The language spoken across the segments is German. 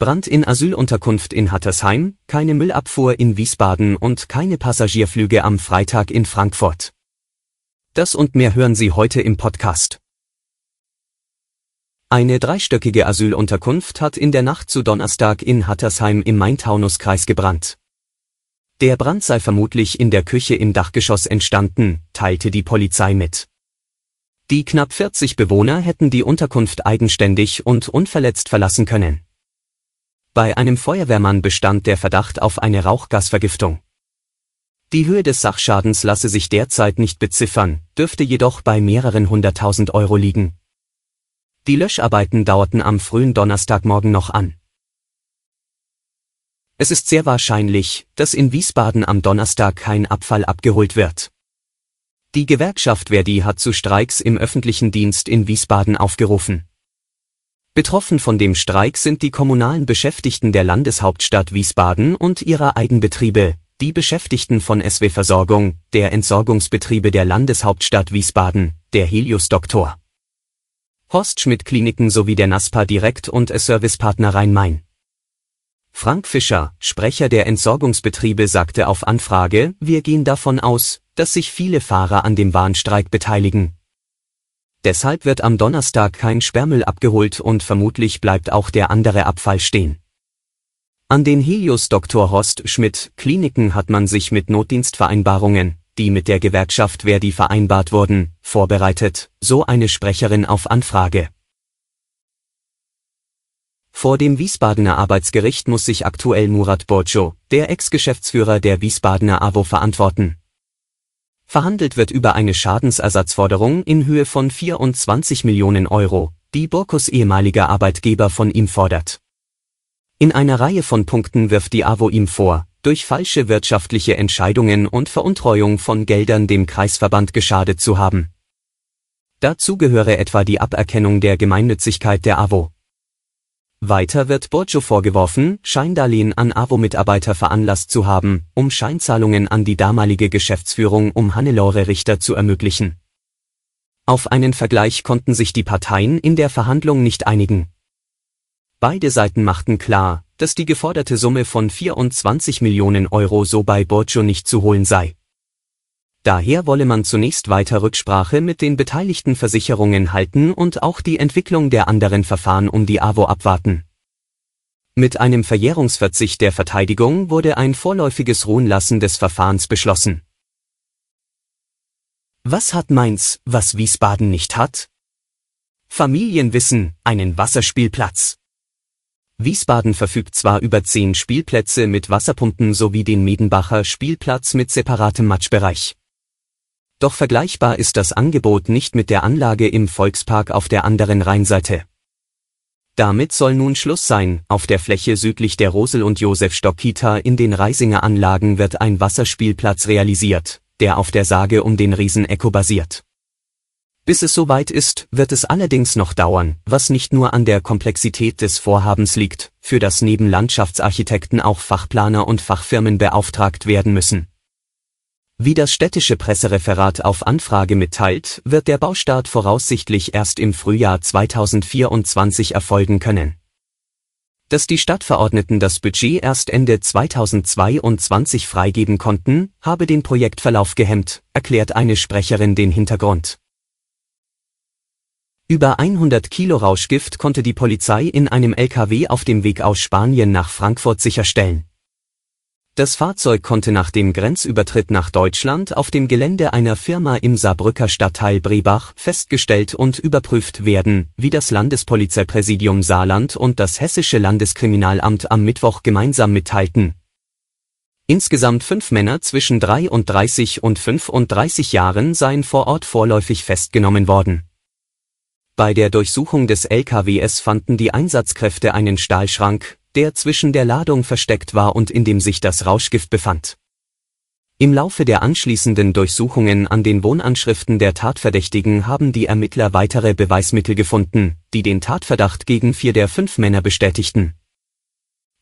Brand in Asylunterkunft in Hattersheim, keine Müllabfuhr in Wiesbaden und keine Passagierflüge am Freitag in Frankfurt. Das und mehr hören Sie heute im Podcast. Eine dreistöckige Asylunterkunft hat in der Nacht zu Donnerstag in Hattersheim im Main-Taunus-Kreis gebrannt. Der Brand sei vermutlich in der Küche im Dachgeschoss entstanden, teilte die Polizei mit. Die knapp 40 Bewohner hätten die Unterkunft eigenständig und unverletzt verlassen können. Bei einem Feuerwehrmann bestand der Verdacht auf eine Rauchgasvergiftung. Die Höhe des Sachschadens lasse sich derzeit nicht beziffern, dürfte jedoch bei mehreren hunderttausend Euro liegen. Die Löscharbeiten dauerten am frühen Donnerstagmorgen noch an. Es ist sehr wahrscheinlich, dass in Wiesbaden am Donnerstag kein Abfall abgeholt wird. Die Gewerkschaft Verdi hat zu Streiks im öffentlichen Dienst in Wiesbaden aufgerufen. Betroffen von dem Streik sind die kommunalen Beschäftigten der Landeshauptstadt Wiesbaden und ihrer Eigenbetriebe, die Beschäftigten von SW Versorgung, der Entsorgungsbetriebe der Landeshauptstadt Wiesbaden, der Helios Doktor. Horst Schmidt Kliniken sowie der NASPA Direkt und Servicepartner Rhein-Main. Frank Fischer, Sprecher der Entsorgungsbetriebe sagte auf Anfrage, wir gehen davon aus, dass sich viele Fahrer an dem Warnstreik beteiligen. Deshalb wird am Donnerstag kein Sperrmüll abgeholt und vermutlich bleibt auch der andere Abfall stehen. An den Helios Dr. Horst Schmidt Kliniken hat man sich mit Notdienstvereinbarungen, die mit der Gewerkschaft Verdi vereinbart wurden, vorbereitet, so eine Sprecherin auf Anfrage. Vor dem Wiesbadener Arbeitsgericht muss sich aktuell Murat Borcho, der Ex-Geschäftsführer der Wiesbadener AWO verantworten. Verhandelt wird über eine Schadensersatzforderung in Höhe von 24 Millionen Euro, die Borkos ehemaliger Arbeitgeber von ihm fordert. In einer Reihe von Punkten wirft die AWO ihm vor, durch falsche wirtschaftliche Entscheidungen und Veruntreuung von Geldern dem Kreisverband geschadet zu haben. Dazu gehöre etwa die Aberkennung der Gemeinnützigkeit der AWO. Weiter wird Borgio vorgeworfen, Scheindarlehen an AWO-Mitarbeiter veranlasst zu haben, um Scheinzahlungen an die damalige Geschäftsführung um Hannelore Richter zu ermöglichen. Auf einen Vergleich konnten sich die Parteien in der Verhandlung nicht einigen. Beide Seiten machten klar, dass die geforderte Summe von 24 Millionen Euro so bei Borgio nicht zu holen sei. Daher wolle man zunächst weiter Rücksprache mit den beteiligten Versicherungen halten und auch die Entwicklung der anderen Verfahren um die AWO abwarten. Mit einem Verjährungsverzicht der Verteidigung wurde ein vorläufiges Ruhenlassen des Verfahrens beschlossen. Was hat Mainz, was Wiesbaden nicht hat? Familienwissen, einen Wasserspielplatz. Wiesbaden verfügt zwar über zehn Spielplätze mit Wasserpumpen sowie den Medenbacher Spielplatz mit separatem Matschbereich. Doch vergleichbar ist das Angebot nicht mit der Anlage im Volkspark auf der anderen Rheinseite. Damit soll nun Schluss sein, auf der Fläche südlich der Rosel- und Josef-Stock-Kita in den Reisinger Anlagen wird ein Wasserspielplatz realisiert, der auf der Sage um den Riesen Echo basiert. Bis es soweit ist, wird es allerdings noch dauern, was nicht nur an der Komplexität des Vorhabens liegt, für das neben Landschaftsarchitekten auch Fachplaner und Fachfirmen beauftragt werden müssen. Wie das städtische Pressereferat auf Anfrage mitteilt, wird der Baustart voraussichtlich erst im Frühjahr 2024 erfolgen können. Dass die Stadtverordneten das Budget erst Ende 2022 freigeben konnten, habe den Projektverlauf gehemmt, erklärt eine Sprecherin den Hintergrund. Über 100 Kilo Rauschgift konnte die Polizei in einem LKW auf dem Weg aus Spanien nach Frankfurt sicherstellen. Das Fahrzeug konnte nach dem Grenzübertritt nach Deutschland auf dem Gelände einer Firma im Saarbrücker Stadtteil Brebach festgestellt und überprüft werden, wie das Landespolizeipräsidium Saarland und das Hessische Landeskriminalamt am Mittwoch gemeinsam mitteilten. Insgesamt fünf Männer zwischen 33 und 35 Jahren seien vor Ort vorläufig festgenommen worden. Bei der Durchsuchung des LKWs fanden die Einsatzkräfte einen Stahlschrank, der zwischen der Ladung versteckt war und in dem sich das Rauschgift befand. Im Laufe der anschließenden Durchsuchungen an den Wohnanschriften der Tatverdächtigen haben die Ermittler weitere Beweismittel gefunden, die den Tatverdacht gegen vier der fünf Männer bestätigten.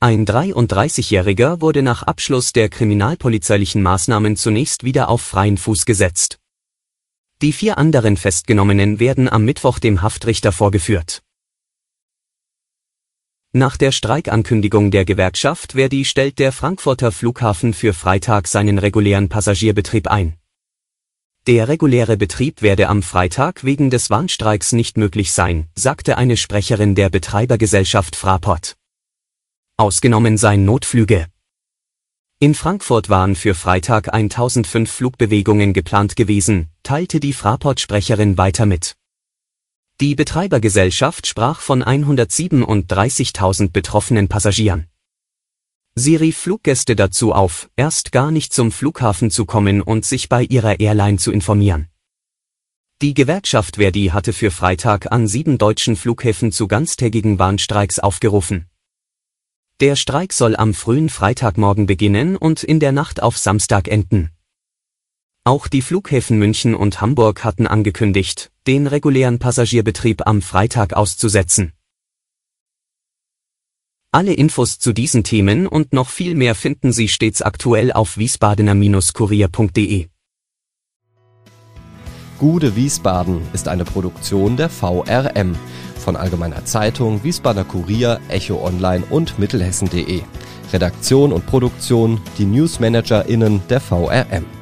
Ein 33-Jähriger wurde nach Abschluss der kriminalpolizeilichen Maßnahmen zunächst wieder auf freien Fuß gesetzt. Die vier anderen Festgenommenen werden am Mittwoch dem Haftrichter vorgeführt. Nach der Streikankündigung der Gewerkschaft Verdi stellt der Frankfurter Flughafen für Freitag seinen regulären Passagierbetrieb ein. Der reguläre Betrieb werde am Freitag wegen des Warnstreiks nicht möglich sein, sagte eine Sprecherin der Betreibergesellschaft Fraport. Ausgenommen seien Notflüge. In Frankfurt waren für Freitag 1005 Flugbewegungen geplant gewesen, teilte die Fraport-Sprecherin weiter mit. Die Betreibergesellschaft sprach von 137.000 betroffenen Passagieren. Sie rief Fluggäste dazu auf, erst gar nicht zum Flughafen zu kommen und sich bei ihrer Airline zu informieren. Die Gewerkschaft Verdi hatte für Freitag an sieben deutschen Flughäfen zu ganztägigen Bahnstreiks aufgerufen. Der Streik soll am frühen Freitagmorgen beginnen und in der Nacht auf Samstag enden. Auch die Flughäfen München und Hamburg hatten angekündigt, den regulären Passagierbetrieb am Freitag auszusetzen. Alle Infos zu diesen Themen und noch viel mehr finden Sie stets aktuell auf wiesbadener-kurier.de. Gude Wiesbaden ist eine Produktion der VRM von Allgemeiner Zeitung, Wiesbadener Kurier, Echo Online und Mittelhessen.de. Redaktion und Produktion die NewsmanagerInnen der VRM.